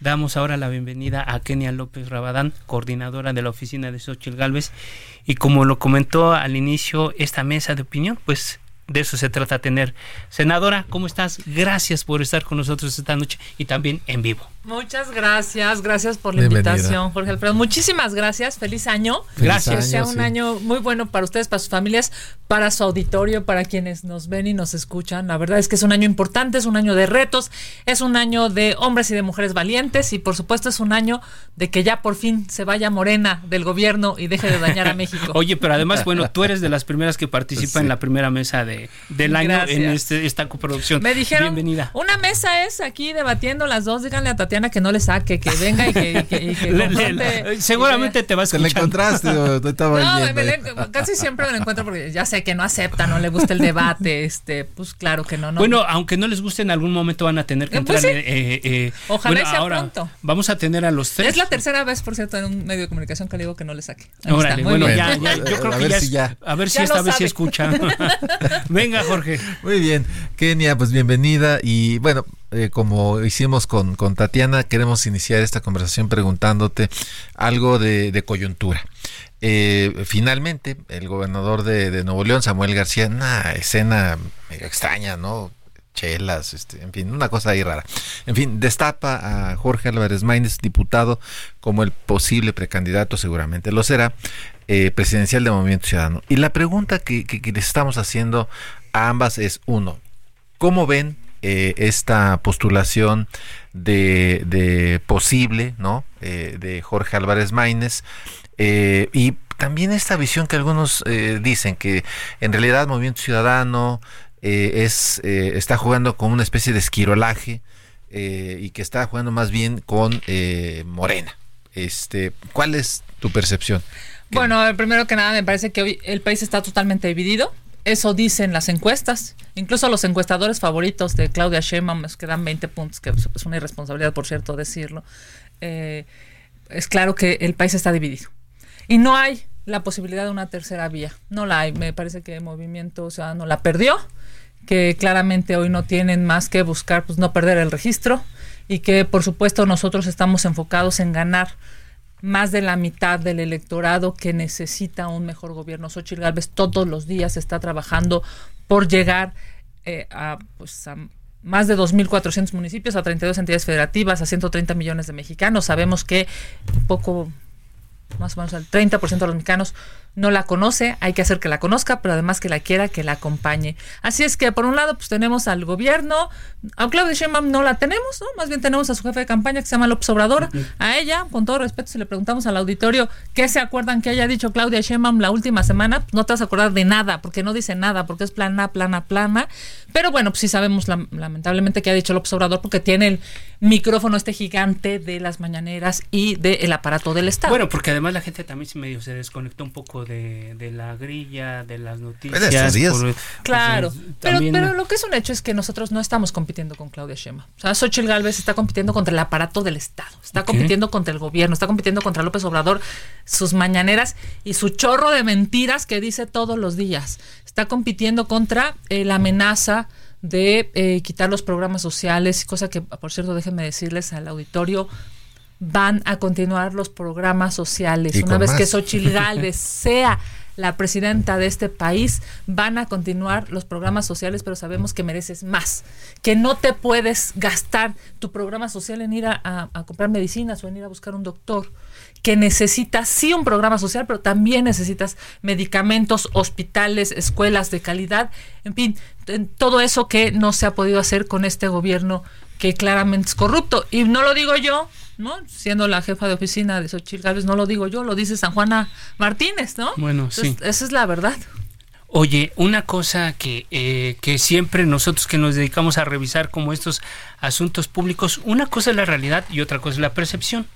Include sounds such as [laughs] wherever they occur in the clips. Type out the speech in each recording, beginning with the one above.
Damos ahora la bienvenida a Kenia López Rabadán, coordinadora de la oficina de Xochitl Galvez. Y como lo comentó al inicio, esta mesa de opinión, pues de eso se trata tener. Senadora, ¿cómo estás? Gracias por estar con nosotros esta noche y también en vivo. Muchas gracias, gracias por la invitación, Jorge Alfredo. Muchísimas gracias, feliz año. Gracias. Que sea un año muy bueno para ustedes, para sus familias, para su auditorio, para quienes nos ven y nos escuchan. La verdad es que es un año importante, es un año de retos, es un año de hombres y de mujeres valientes y por supuesto es un año de que ya por fin se vaya Morena del gobierno y deje de dañar a [laughs] México. Oye, pero además, bueno, tú eres de las primeras que participa en la primera mesa de, del año en este, esta coproducción. Me dijeron, Bienvenida. una mesa es aquí debatiendo las dos, díganle a Tatiana que no le saque, que venga y que, y que, y que [laughs] Le- le- confronte. seguramente te vas a Te la encontraste, o no estaba No, yendo me- casi siempre me lo encuentro porque ya sé que no acepta, no le gusta el debate, este, pues claro que no, no. Bueno, aunque no les guste, en algún momento van a tener que Eh, entrar. pues sí. eh, eh, Ojalá bueno, y sea ahora pronto. Vamos a tener a los tres. es la tercera vez, por cierto, en un medio de comunicación que le digo que no le saque. Órale, está, muy bueno, bien. ya, ya, yo creo A que ver ya, si ya. A ver si Ya esta vez sí escucha. [laughs] [laughs] Venga, Jorge. Muy bien, Kenia, pues bienvenida y bueno, eh, como hicimos con, con Tatiana, queremos iniciar esta conversación preguntándote algo de, coyuntura. Eh, finalmente, el gobernador de, de Nuevo León, Samuel García, una escena extraña, ¿no? Chelas, este, en fin, una cosa ahí rara. En fin, destapa a Jorge Álvarez Maínez, diputado, como el posible precandidato, seguramente lo será, eh, presidencial de Movimiento Ciudadano. Y la pregunta que, que, estamos haciendo a ambas es, uno, ¿cómo ven eh, esta postulación de, de posible, ¿no? Eh, de Jorge Álvarez Maínez. y también esta visión que algunos dicen que en realidad Movimiento Ciudadano eh, es eh, está jugando con una especie de esquirolaje eh, y que está jugando más bien con eh, Morena. Este, ¿cuál es tu percepción? Bueno, primero que nada, me parece que hoy el país está totalmente dividido. Eso dicen las encuestas. Incluso los encuestadores favoritos de Claudia Sheinbaum que dan 20 puntos, que es una irresponsabilidad, por cierto, decirlo. Eh, es claro que el país está dividido. Y no hay la posibilidad de una tercera vía. No la hay. Me parece que el Movimiento Ciudadano la perdió, que claramente hoy no tienen más que buscar, pues no perder el registro y que por supuesto nosotros estamos enfocados en ganar más de la mitad del electorado que necesita un mejor gobierno. Xochitl Gálvez todos los días está trabajando por llegar eh, a, pues, a más de 2.400 municipios, a 32 entidades federativas, a 130 millones de mexicanos. Sabemos que poco, más o menos el 30% de los mexicanos no la conoce, hay que hacer que la conozca, pero además que la quiera, que la acompañe. Así es que por un lado pues tenemos al gobierno, a Claudia Sheinbaum no la tenemos, ¿no? Más bien tenemos a su jefe de campaña que se llama López Obrador. A ella, con todo respeto, si le preguntamos al auditorio qué se acuerdan que haya dicho Claudia Sheinbaum la última semana, pues no te vas a acordar de nada, porque no dice nada, porque es plana, plana, plana. Pero bueno, pues sí sabemos lam- lamentablemente que ha dicho López Obrador porque tiene el micrófono este gigante de las mañaneras y del aparato del Estado. Bueno, porque además la gente también se medio se desconectó un poco de, de la grilla, de las noticias. estos días. por- Claro, pues, pero, también- pero lo que es un hecho es que nosotros no estamos compitiendo con Claudia Sheinbaum. O sea, Xochitl Gálvez está compitiendo contra el aparato del Estado, está compitiendo contra el gobierno, está compitiendo contra López Obrador, sus mañaneras y su chorro de mentiras que dice todos los días. Está compitiendo contra eh, la amenaza de eh, quitar los programas sociales, cosa que, por cierto, déjenme decirles al auditorio, van a continuar los programas sociales. Y Una vez que. Xochitl [laughs] Gálvez sea la presidenta de este país, van a continuar los programas sociales, pero sabemos que mereces más, que no te puedes gastar tu programa social en ir a, a- a comprar medicinas o en ir a buscar un doctor, que necesitas sí un programa social, pero también necesitas medicamentos, hospitales, escuelas de calidad, en fin, en todo eso que no se ha podido hacer con este gobierno que claramente es corrupto. Y no lo digo yo, ¿no? Siendo la jefa de oficina de Xochitl Gálvez, no lo digo yo, lo dice San Juana Martínez, ¿no? Bueno, Entonces, sí. Esa es la verdad. Oye, una cosa que, eh, que siempre nosotros que nos dedicamos a revisar como estos asuntos públicos, una cosa es la realidad y otra cosa es la percepción.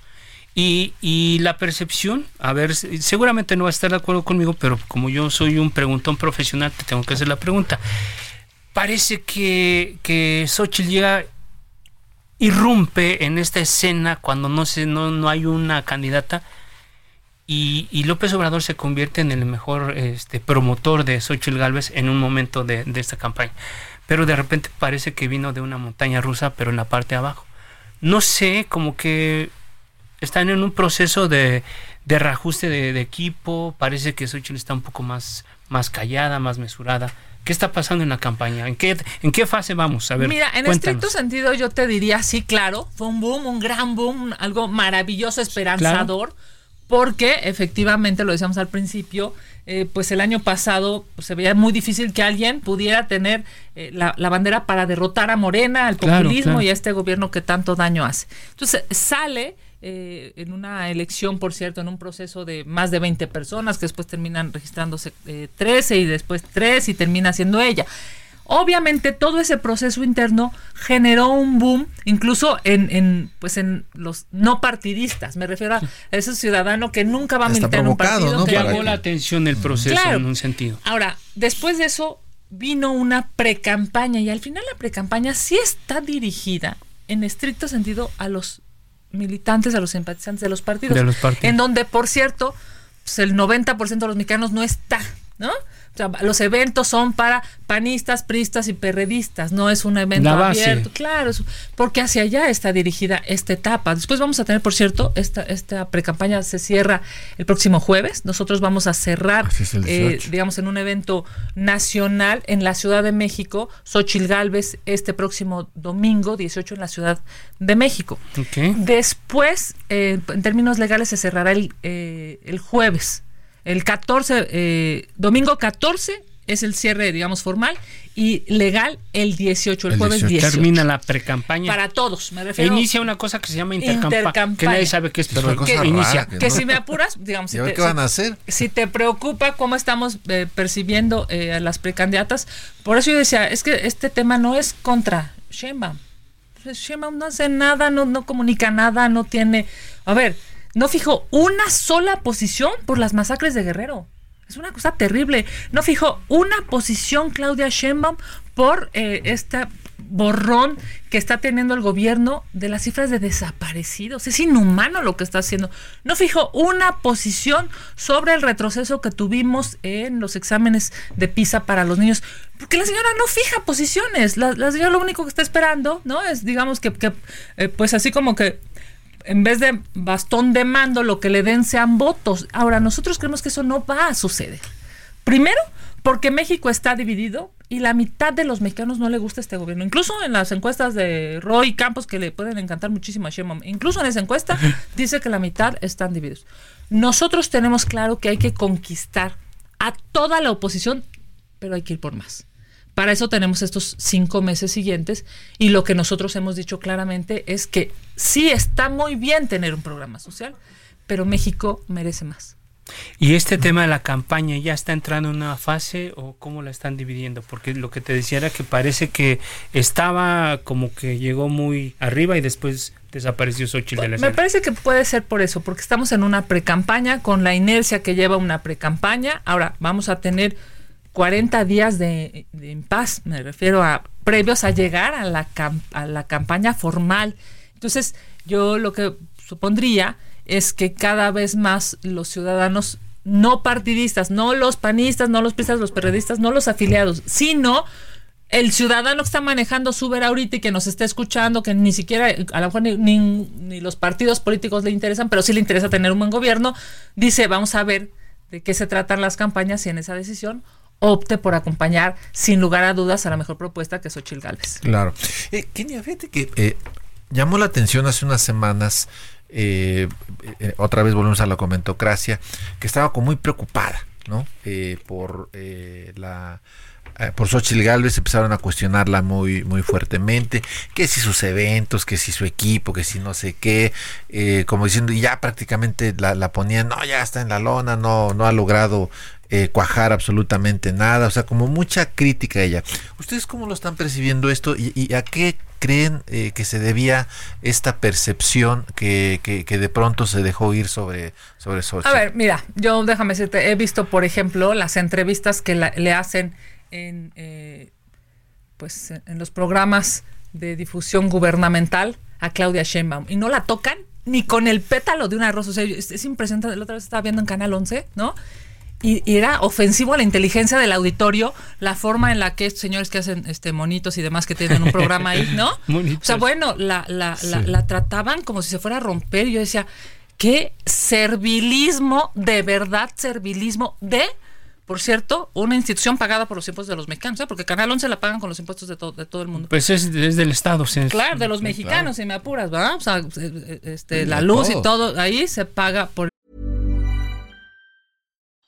Y, y, la percepción, a ver, seguramente no va a estar de acuerdo conmigo, pero como yo soy un preguntón profesional, te tengo que hacer la pregunta. Parece que, que Xochitl llega, irrumpe en esta escena cuando no, se, no, no hay una candidata y, López Obrador se convierte en el mejor este, promotor de Xochitl Galvez en un momento de, de, esta campaña. Pero de repente parece que vino de una montaña rusa, pero en la parte de abajo. No sé, como que están en un proceso de, de reajuste de, de, equipo. Parece que Xochitl está un poco más, más callada, más mesurada. ¿Qué está pasando en la campaña? ¿En qué, en qué fase vamos? A ver, Mira, en cuéntanos. estricto sentido yo te diría, sí, claro, fue un boom, un gran boom, algo maravilloso, esperanzador. Claro porque efectivamente, lo decíamos al principio, eh, pues el año pasado pues, se veía muy difícil que alguien pudiera tener eh, la, la, bandera para derrotar a Morena, al populismo claro, claro. y a este gobierno que tanto daño hace. Entonces sale eh, en una elección, por cierto, en un proceso de más de 20 personas, que después terminan registrándose 13 y después 3 y termina siendo ella. Obviamente todo ese proceso interno generó un boom, incluso en, en, pues en los no partidistas. Me refiero a ese ciudadano que nunca va a militar en un partido. ¿no? Que llamó la atención el proceso claro. en un sentido. Ahora, después de eso vino una precampaña y al final la precampaña sí está dirigida en estricto sentido a los militantes, a los simpatizantes de los partidos. De los partidos. En donde, por cierto, pues el 90% de los mexicanos no está, ¿no? O sea, los eventos son para panistas, pristas y perredistas, no es un evento abierto. Claro, porque hacia allá está dirigida esta etapa. Después vamos a tener, por cierto, esta, esta precampaña se cierra el próximo jueves. Nosotros vamos a cerrar, eh, 18. digamos, en un evento nacional en la Ciudad de México, Xochil Gálvez, este próximo domingo 18 en la Ciudad de México. Después, eh, en términos legales, se cerrará el, eh, el jueves. El 14, eh, domingo 14 es el cierre, digamos, formal y legal el 18, el, El jueves 18. 18. Termina la precampaña. Para todos, me E refiero. inicia una cosa que se llama intercampaña, Intercampaña. que nadie sabe qué es, Es pero una cosa que inicia. rara, que que no- si me apuras, digamos, [laughs] si ¿Y ahora te, qué van a hacer? si te preocupa cómo estamos eh, percibiendo eh, a las precandidatas, por eso yo decía, es que este tema no es contra Sheinbaum. Sheinbaum no hace nada, no, no comunica nada, no tiene... A ver, no fijó una sola posición por las masacres de Guerrero. Es una cosa terrible. No fijó una posición Claudia Sheinbaum por eh, este borrón que está teniendo el gobierno de las cifras de desaparecidos. Es inhumano lo que está haciendo. No fijó una posición sobre el retroceso que tuvimos en los exámenes de PISA para los niños. Porque la señora no fija posiciones. La, señora lo único que está esperando, ¿no? Es, digamos, que, que, eh, pues así como que en vez de bastón de mando, lo que le den sean votos. Ahora, nosotros creemos que eso no va a suceder. Primero, porque México está dividido y la mitad de los mexicanos no le gusta este gobierno. Incluso en las encuestas de Roy Campos, que le pueden encantar muchísimo a Sheinbaum, incluso en esa encuesta [laughs] dice que la mitad están divididos. Nosotros tenemos claro que hay que conquistar a toda la oposición, pero hay que ir por más. Para eso tenemos estos cinco meses siguientes y lo que nosotros hemos dicho claramente es que sí está muy bien tener un programa social, pero México merece más. ¿Y este tema de la campaña ya está entrando en una fase o cómo la están dividiendo? Porque lo que te decía era que parece que estaba como que llegó muy arriba y después desapareció Xochitl de la Me parece que puede ser por eso, porque estamos en una precampaña con la inercia que lleva una precampaña. Ahora vamos a tener 40 días de, de impas, me refiero a previos a llegar a la, cam- a la campaña formal. Entonces, yo lo que supondría es que cada vez más los ciudadanos no partidistas, no los panistas, no los pristas, los periodistas, no los afiliados, sino el ciudadano que está manejando su Uber ahorita y que nos está escuchando, que ni siquiera, a lo mejor ni, ni- ni los partidos políticos le interesan, pero sí le interesa tener un buen gobierno, dice, vamos a ver de qué se tratan las campañas y en esa decisión opte por acompañar sin lugar a dudas a la mejor propuesta que es Xochitl Gálvez. Claro. Eh, Kenia, fíjate que eh, llamó la atención hace unas semanas, eh, eh, otra vez volvemos a la comentocracia, que estaba como muy preocupada, ¿no? Eh, por la por Xochitl Gálvez empezaron a cuestionarla muy, muy fuertemente, que si sus eventos, que si su equipo, que si no sé qué, como diciendo, y ya prácticamente la, la ponían, no, ya está en la lona, no, no ha logrado eh, cuajar absolutamente nada, o sea, como mucha crítica ella. ¿Ustedes cómo lo están percibiendo esto y, a qué creen eh, que se debía esta percepción que, que, de pronto se dejó ir sobre, sobre A ver, mira, yo déjame decirte, he visto, por ejemplo, las entrevistas que le hacen en, eh, pues, en los programas de difusión gubernamental a Claudia Sheinbaum y no la tocan ni con el pétalo de una rosa. O sea, es, impresionante. La otra vez estaba viendo en Canal 11, ¿no? Y, era ofensivo a la inteligencia del auditorio la forma en la que estos señores que hacen este monitos y demás que tienen un programa ahí, ¿no? [laughs] o sea, bueno, la, la, la, trataban como si se fuera a romper. Y yo decía, qué servilismo, de verdad, servilismo de por cierto, una institución pagada por los impuestos de los mexicanos, ¿eh? porque Canal 11 la pagan con los impuestos de, de todo el mundo. Pues es, del Estado, sí. Claro, de los mexicanos, si me apuras, ¿verdad? O sea, eh, eh, este, la luz y todo, ahí se paga por...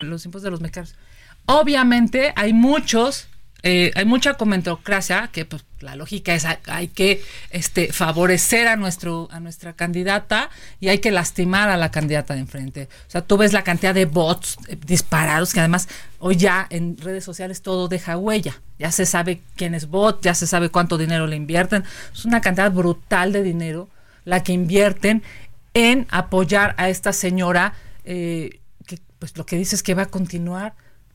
Los impuestos de los mexicanos. Obviamente hay muchos Eh, hay mucha comentocracia que pues, la lógica es hay, que este, favorecer a, nuestro, a nuestra candidata y hay que lastimar a la candidata de enfrente. O sea, tú ves la cantidad de bots eh, disparados que además hoy ya en redes sociales todo deja huella. Ya se sabe quién es bot, ya se sabe cuánto dinero le invierten. Es una cantidad brutal de dinero la que invierten en apoyar a esta señora eh, pues lo que dice es que va a continuar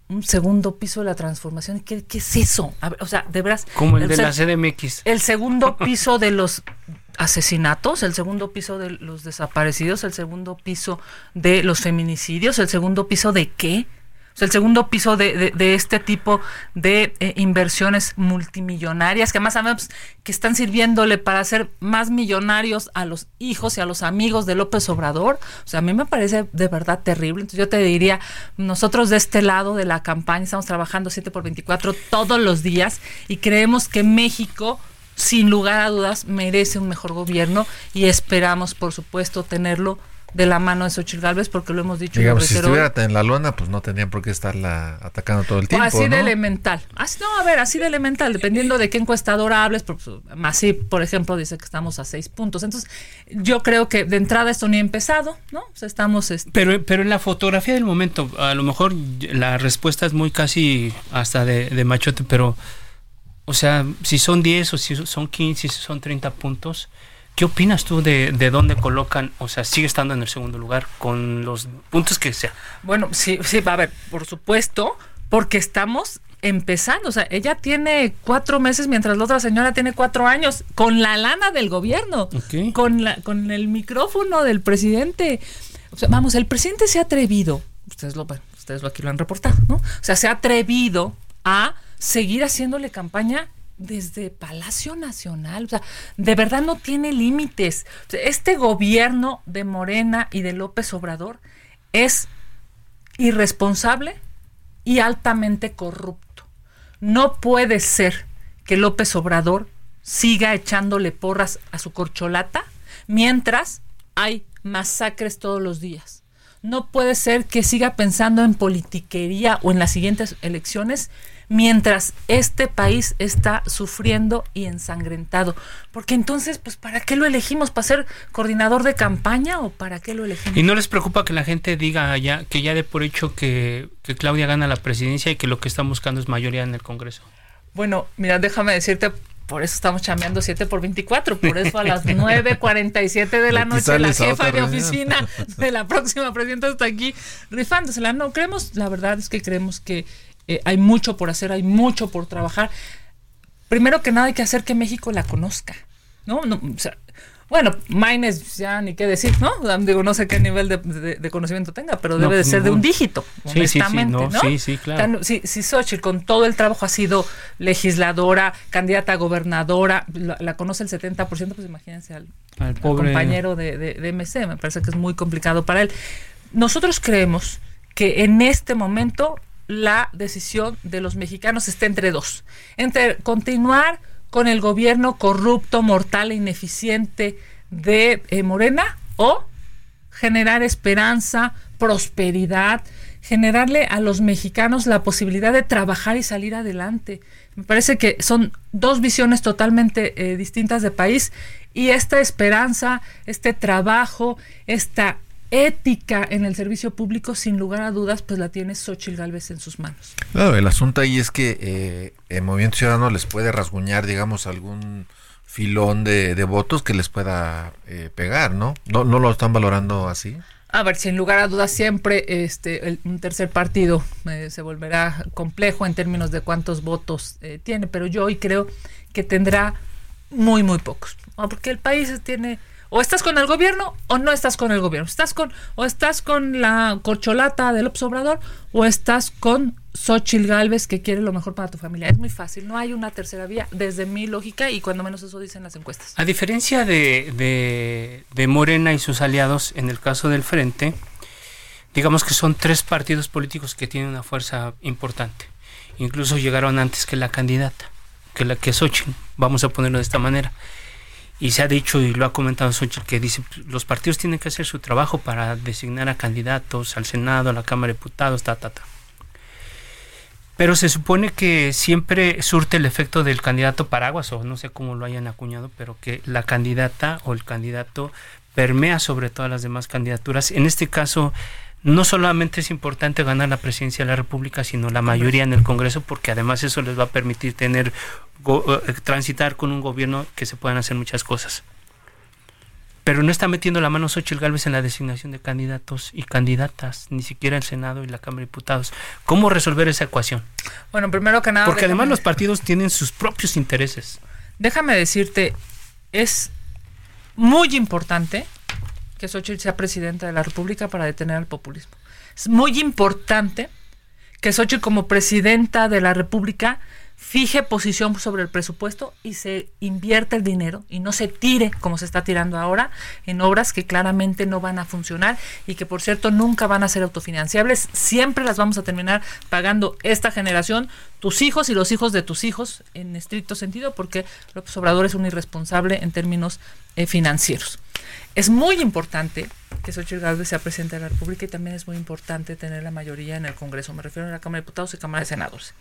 un segundo piso de la transformación. ¿Qué, qué es eso? o sea, de veras. Como el, de la CDMX. El segundo [laughs] piso de los asesinatos, el segundo piso de los desaparecidos, el segundo piso de los feminicidios, el segundo piso de qué? O sea, el segundo piso de, de, este tipo de eh, inversiones multimillonarias que además sabemos que están sirviéndole para hacer más millonarios a los hijos y a los amigos de López Obrador. O sea, a mí me parece de verdad terrible. Entonces yo te diría, nosotros de este lado de la campaña estamos trabajando 7 por 24 todos los días y creemos que México sin lugar a dudas merece un mejor gobierno y esperamos por supuesto tenerlo de la mano de Xochitl Galvez, porque lo hemos dicho. Digamos, si estuviera en la lona, pues no tendrían por qué estarla atacando todo el tiempo. así de elemental. Así, no, a ver, así de elemental, dependiendo de qué encuestadora hables. Pues, así, por ejemplo, dice que estamos a seis puntos. Entonces, yo creo que de entrada esto ni ha empezado, ¿no? O sea, estamos. Este pero, pero en la fotografía del momento, a lo mejor la respuesta es muy casi hasta de, de machote, pero. O sea, si son 10 o si son 15, si son 30 puntos, ¿Qué opinas tú de, de dónde colocan, o sea, sigue estando en el segundo lugar con los puntos que sea? Bueno, sí, sí, a ver, por supuesto, porque estamos empezando, o sea, ella tiene cuatro meses mientras la otra señora tiene cuatro años, con la lana del gobierno, con, la, con el micrófono del presidente. O sea, vamos, el presidente se ha atrevido, ustedes lo, ustedes lo aquí lo han reportado, ¿no? O sea, se ha atrevido a seguir haciéndole campaña desde Palacio Nacional. O sea, de verdad no tiene límites. este gobierno de Morena y de López Obrador es irresponsable y altamente corrupto. No puede ser que López Obrador siga echándole porras a su corcholata mientras hay masacres todos los días. No puede ser que siga pensando en politiquería o en las siguientes elecciones mientras este país está sufriendo y ensangrentado. Porque entonces, pues, ¿para qué lo elegimos? ¿Para ser coordinador de campaña o para qué lo elegimos? ¿Y no les preocupa que la gente diga ya que ya de por hecho que, que Claudia gana la presidencia y que lo que está buscando es mayoría en el Congreso? Bueno, mira, déjame decirte, por eso estamos chambeando 7 por 24, por eso a las [laughs] 9.47 de la noche la jefa de oficina [laughs] de la próxima presidenta está aquí rifándosela. No, creemos, la verdad es que creemos que eh, hay mucho por hacer, hay mucho por trabajar. Primero que nada hay que hacer que México la conozca, ¿no? bueno, Maynes ya ni qué decir, ¿no? Digo, no sé qué nivel de, conocimiento tenga, pero debe de pues ser de un dígito, honestamente, sí, sí, sí, sí, claro. Si, si Xochitl con todo el trabajo ha sido legisladora, candidata a gobernadora, la, conoce el 70%, pues imagínense al, compañero de, de, MC, me parece que es muy complicado para él nosotros creemos que en este momento la decisión de los mexicanos está entre dos, entre continuar con el gobierno corrupto, mortal e ineficiente de eh, Morena o generar esperanza, prosperidad, generarle a los mexicanos la posibilidad de trabajar y salir adelante. Me parece que son dos visiones totalmente eh, distintas de país y esta esperanza, este trabajo, esta ética en el servicio público, sin lugar a dudas, pues la tiene Xochitl Galvez en sus manos. Claro, el asunto ahí es que eh, el Movimiento Ciudadano les puede rasguñar, digamos, algún filón de, votos que les pueda eh, pegar, ¿no? ¿no? ¿No lo están valorando así? A ver, sin lugar a dudas, siempre este, un tercer partido eh, se volverá complejo en términos de cuántos votos tiene, pero yo hoy creo que tendrá muy, muy pocos, porque el país tiene o estás con el gobierno o no estás con el gobierno. Estás con, o estás con la corcholata del Obrador o estás con Xochitl Galvez que quiere lo mejor para tu familia. Es muy fácil, no hay una tercera vía desde mi lógica y cuando menos eso dicen las encuestas. A diferencia de, de, de Morena y sus aliados en el caso del Frente, digamos que son tres partidos políticos que tienen una fuerza importante. Incluso llegaron antes que la candidata, que la que Xochitl, vamos a ponerlo de esta manera y se ha dicho y lo ha comentado Xochitl que dice los partidos tienen que hacer su trabajo para designar a candidatos al Senado, a la Cámara de Diputados, ta, ta, ta. Pero se supone que siempre surte el efecto del candidato paraguas, o no sé cómo lo hayan acuñado, pero que la candidata o el candidato permea sobre todas las demás candidaturas. En este caso, no solamente es importante ganar la presidencia de la República, sino la mayoría en el Congreso, porque además eso les va a permitir tener eh, transitar con un gobierno que se puedan hacer muchas cosas. Pero no está metiendo la mano Xochitl Gálvez en la designación de candidatos y candidatas, ni siquiera el Senado y la Cámara de Diputados. ¿Cómo resolver esa ecuación? Bueno, primero que nada. Porque además los partidos tienen sus propios intereses. Déjame decirte, es muy importante que Xochitl sea presidenta de la República para detener al populismo. Es muy importante que Xochitl como presidenta de la República fije posición sobre el presupuesto y se invierte el dinero y no se tire como se está tirando ahora en obras que claramente no van a funcionar y que por cierto nunca van a ser autofinanciables, siempre las vamos a terminar pagando esta generación, tus hijos y los hijos de tus hijos en estricto sentido porque López Obrador es un irresponsable en términos eh, financieros. Es muy importante que Xochitl Gálvez sea presidente de la República y también es muy importante tener la mayoría en el Congreso. Me refiero a la Cámara de Diputados y Cámara de Senadores.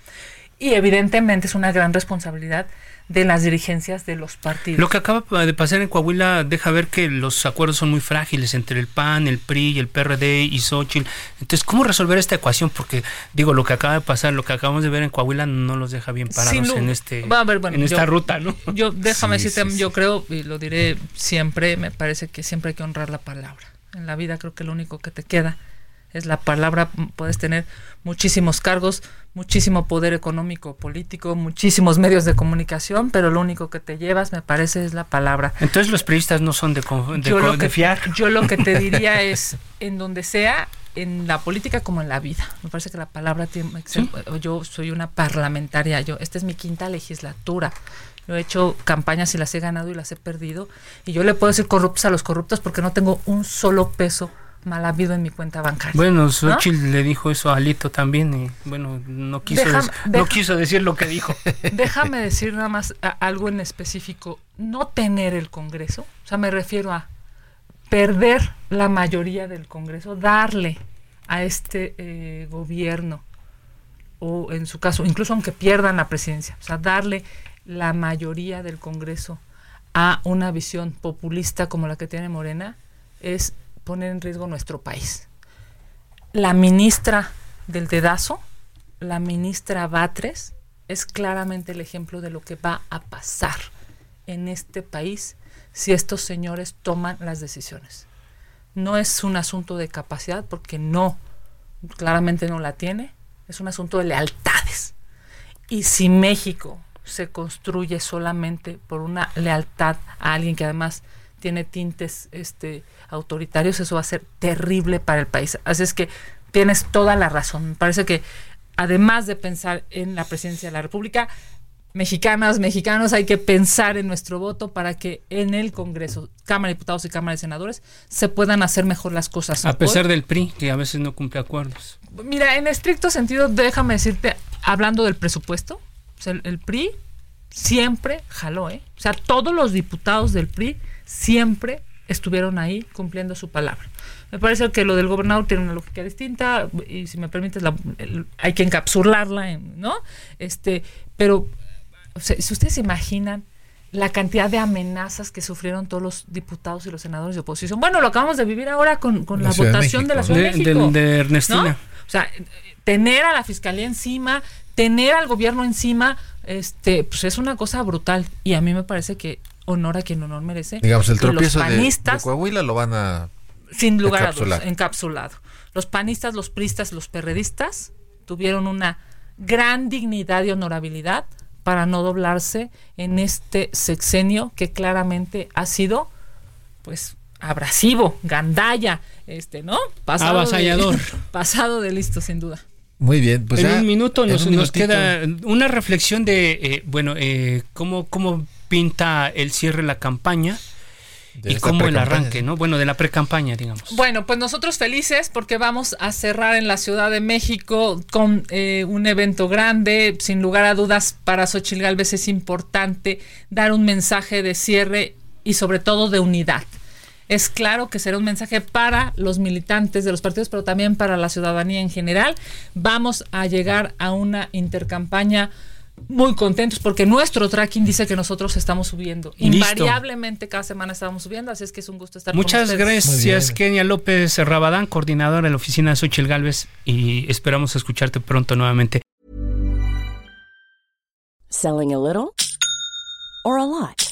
Y evidentemente es una gran responsabilidad de las dirigencias de los partidos. Lo que acaba de pasar en Coahuila deja ver que los acuerdos son muy frágiles entre el PAN, el PRI, el PRD y Xochitl. Entonces, ¿cómo resolver esta ecuación? Porque, digo, lo que acaba de pasar, lo que acabamos de ver en Coahuila no los deja bien parados en, este, en esta ruta, ¿no? Yo, déjame decirte, yo creo, y lo diré siempre, me parece que siempre hay que honrar la palabra. En la vida creo que lo único que te queda es la palabra, puedes tener muchísimos cargos, muchísimo poder económico, político, muchísimos medios de comunicación, pero lo único que te llevas, me parece, es la palabra. Entonces los periodistas no son de, de, fiar. Yo lo que te diría [laughs] es, en donde sea, en la política como en la vida. Me parece que la palabra tiene... Yo soy una parlamentaria, yo esta es mi quinta legislatura. Yo he hecho campañas y las he ganado y las he perdido. Y yo le puedo decir corruptos a los corruptos porque no tengo un solo peso mal habido en mi cuenta bancaria. Bueno, Xochitl le dijo eso a Alito también y bueno, no quiso, no quiso decir lo que dijo. [laughs] Déjame decir nada más algo en específico. No tener el Congreso, o sea, me refiero a perder la mayoría del Congreso, darle a este eh, gobierno, o en su caso, incluso aunque pierdan la presidencia, o sea, darle la mayoría del Congreso a una visión populista como la que tiene Morena, es poner en riesgo nuestro país. La ministra del dedazo, la ministra Batres, es claramente el ejemplo de lo que va a pasar en este país si estos señores toman las decisiones. No es un asunto de capacidad porque no, claramente no la tiene, es un asunto de lealtades. Y si México se construye solamente por una lealtad a alguien que además tiene tintes este, autoritarios, eso va a ser terrible para el país. Así es que tienes toda la razón. Me parece que además de pensar en la presidencia de la República, mexicanas, mexicanos, hay que pensar en nuestro voto para que en el Congreso, Cámara de Diputados y Cámara de Senadores, se puedan hacer mejor las cosas. A pesar del PRI, que a veces no cumple acuerdos. Mira, en estricto sentido, déjame decirte, hablando del presupuesto, el, el, PRI siempre jaló, ¿eh? O sea, todos los diputados del PRI siempre estuvieron ahí cumpliendo su palabra. Me parece que lo del gobernador tiene una lógica distinta y si me permites la, el, hay que encapsularla, ¿no? Este, pero o sea, si ustedes se imaginan la cantidad de amenazas que sufrieron todos los diputados y los senadores de oposición. Bueno, lo acabamos de vivir ahora con, con la, la votación de, de, la Ciudad de, de México. De, de Ernestina. ¿no? O sea, tener a la fiscalía encima, tener al gobierno encima, este, pues es una cosa brutal. Y a mí me parece que honor a quien honor merece. Digamos, el tropiezo los panistas, de, Coahuila lo van a sin lugar a dudas, encapsulado. Los panistas, los pristas, los perredistas tuvieron una gran dignidad y honorabilidad para no doblarse en este sexenio que claramente ha sido, pues, abrasivo, gandalla, este, ¿no? Pasado Avasallador. De, [laughs] pasado de listo, sin duda. Muy bien, pues en ya, un minuto nos, un nos queda una reflexión de, eh, bueno, eh, cómo, cómo pinta el cierre de la campaña y cómo el arranque, ¿no? Bueno, de la pre-campaña, digamos. Bueno, pues nosotros felices porque vamos a cerrar en la Ciudad de México con eh, un evento grande. Sin lugar a dudas, para Xochitl Galvez es importante dar un mensaje de cierre y sobre todo de unidad. Es claro que será un mensaje para los militantes de los partidos, pero también para la ciudadanía en general. Vamos a llegar a una intercampaña muy contentos porque nuestro tracking dice que nosotros estamos subiendo. Listo. Invariablemente cada semana estamos subiendo, así es que es un gusto estar Muchas con ustedes. gracias, Kenia López Rabadán, coordinadora de la oficina de Xochitl Galvez, y esperamos escucharte pronto nuevamente. Selling a little or a lot?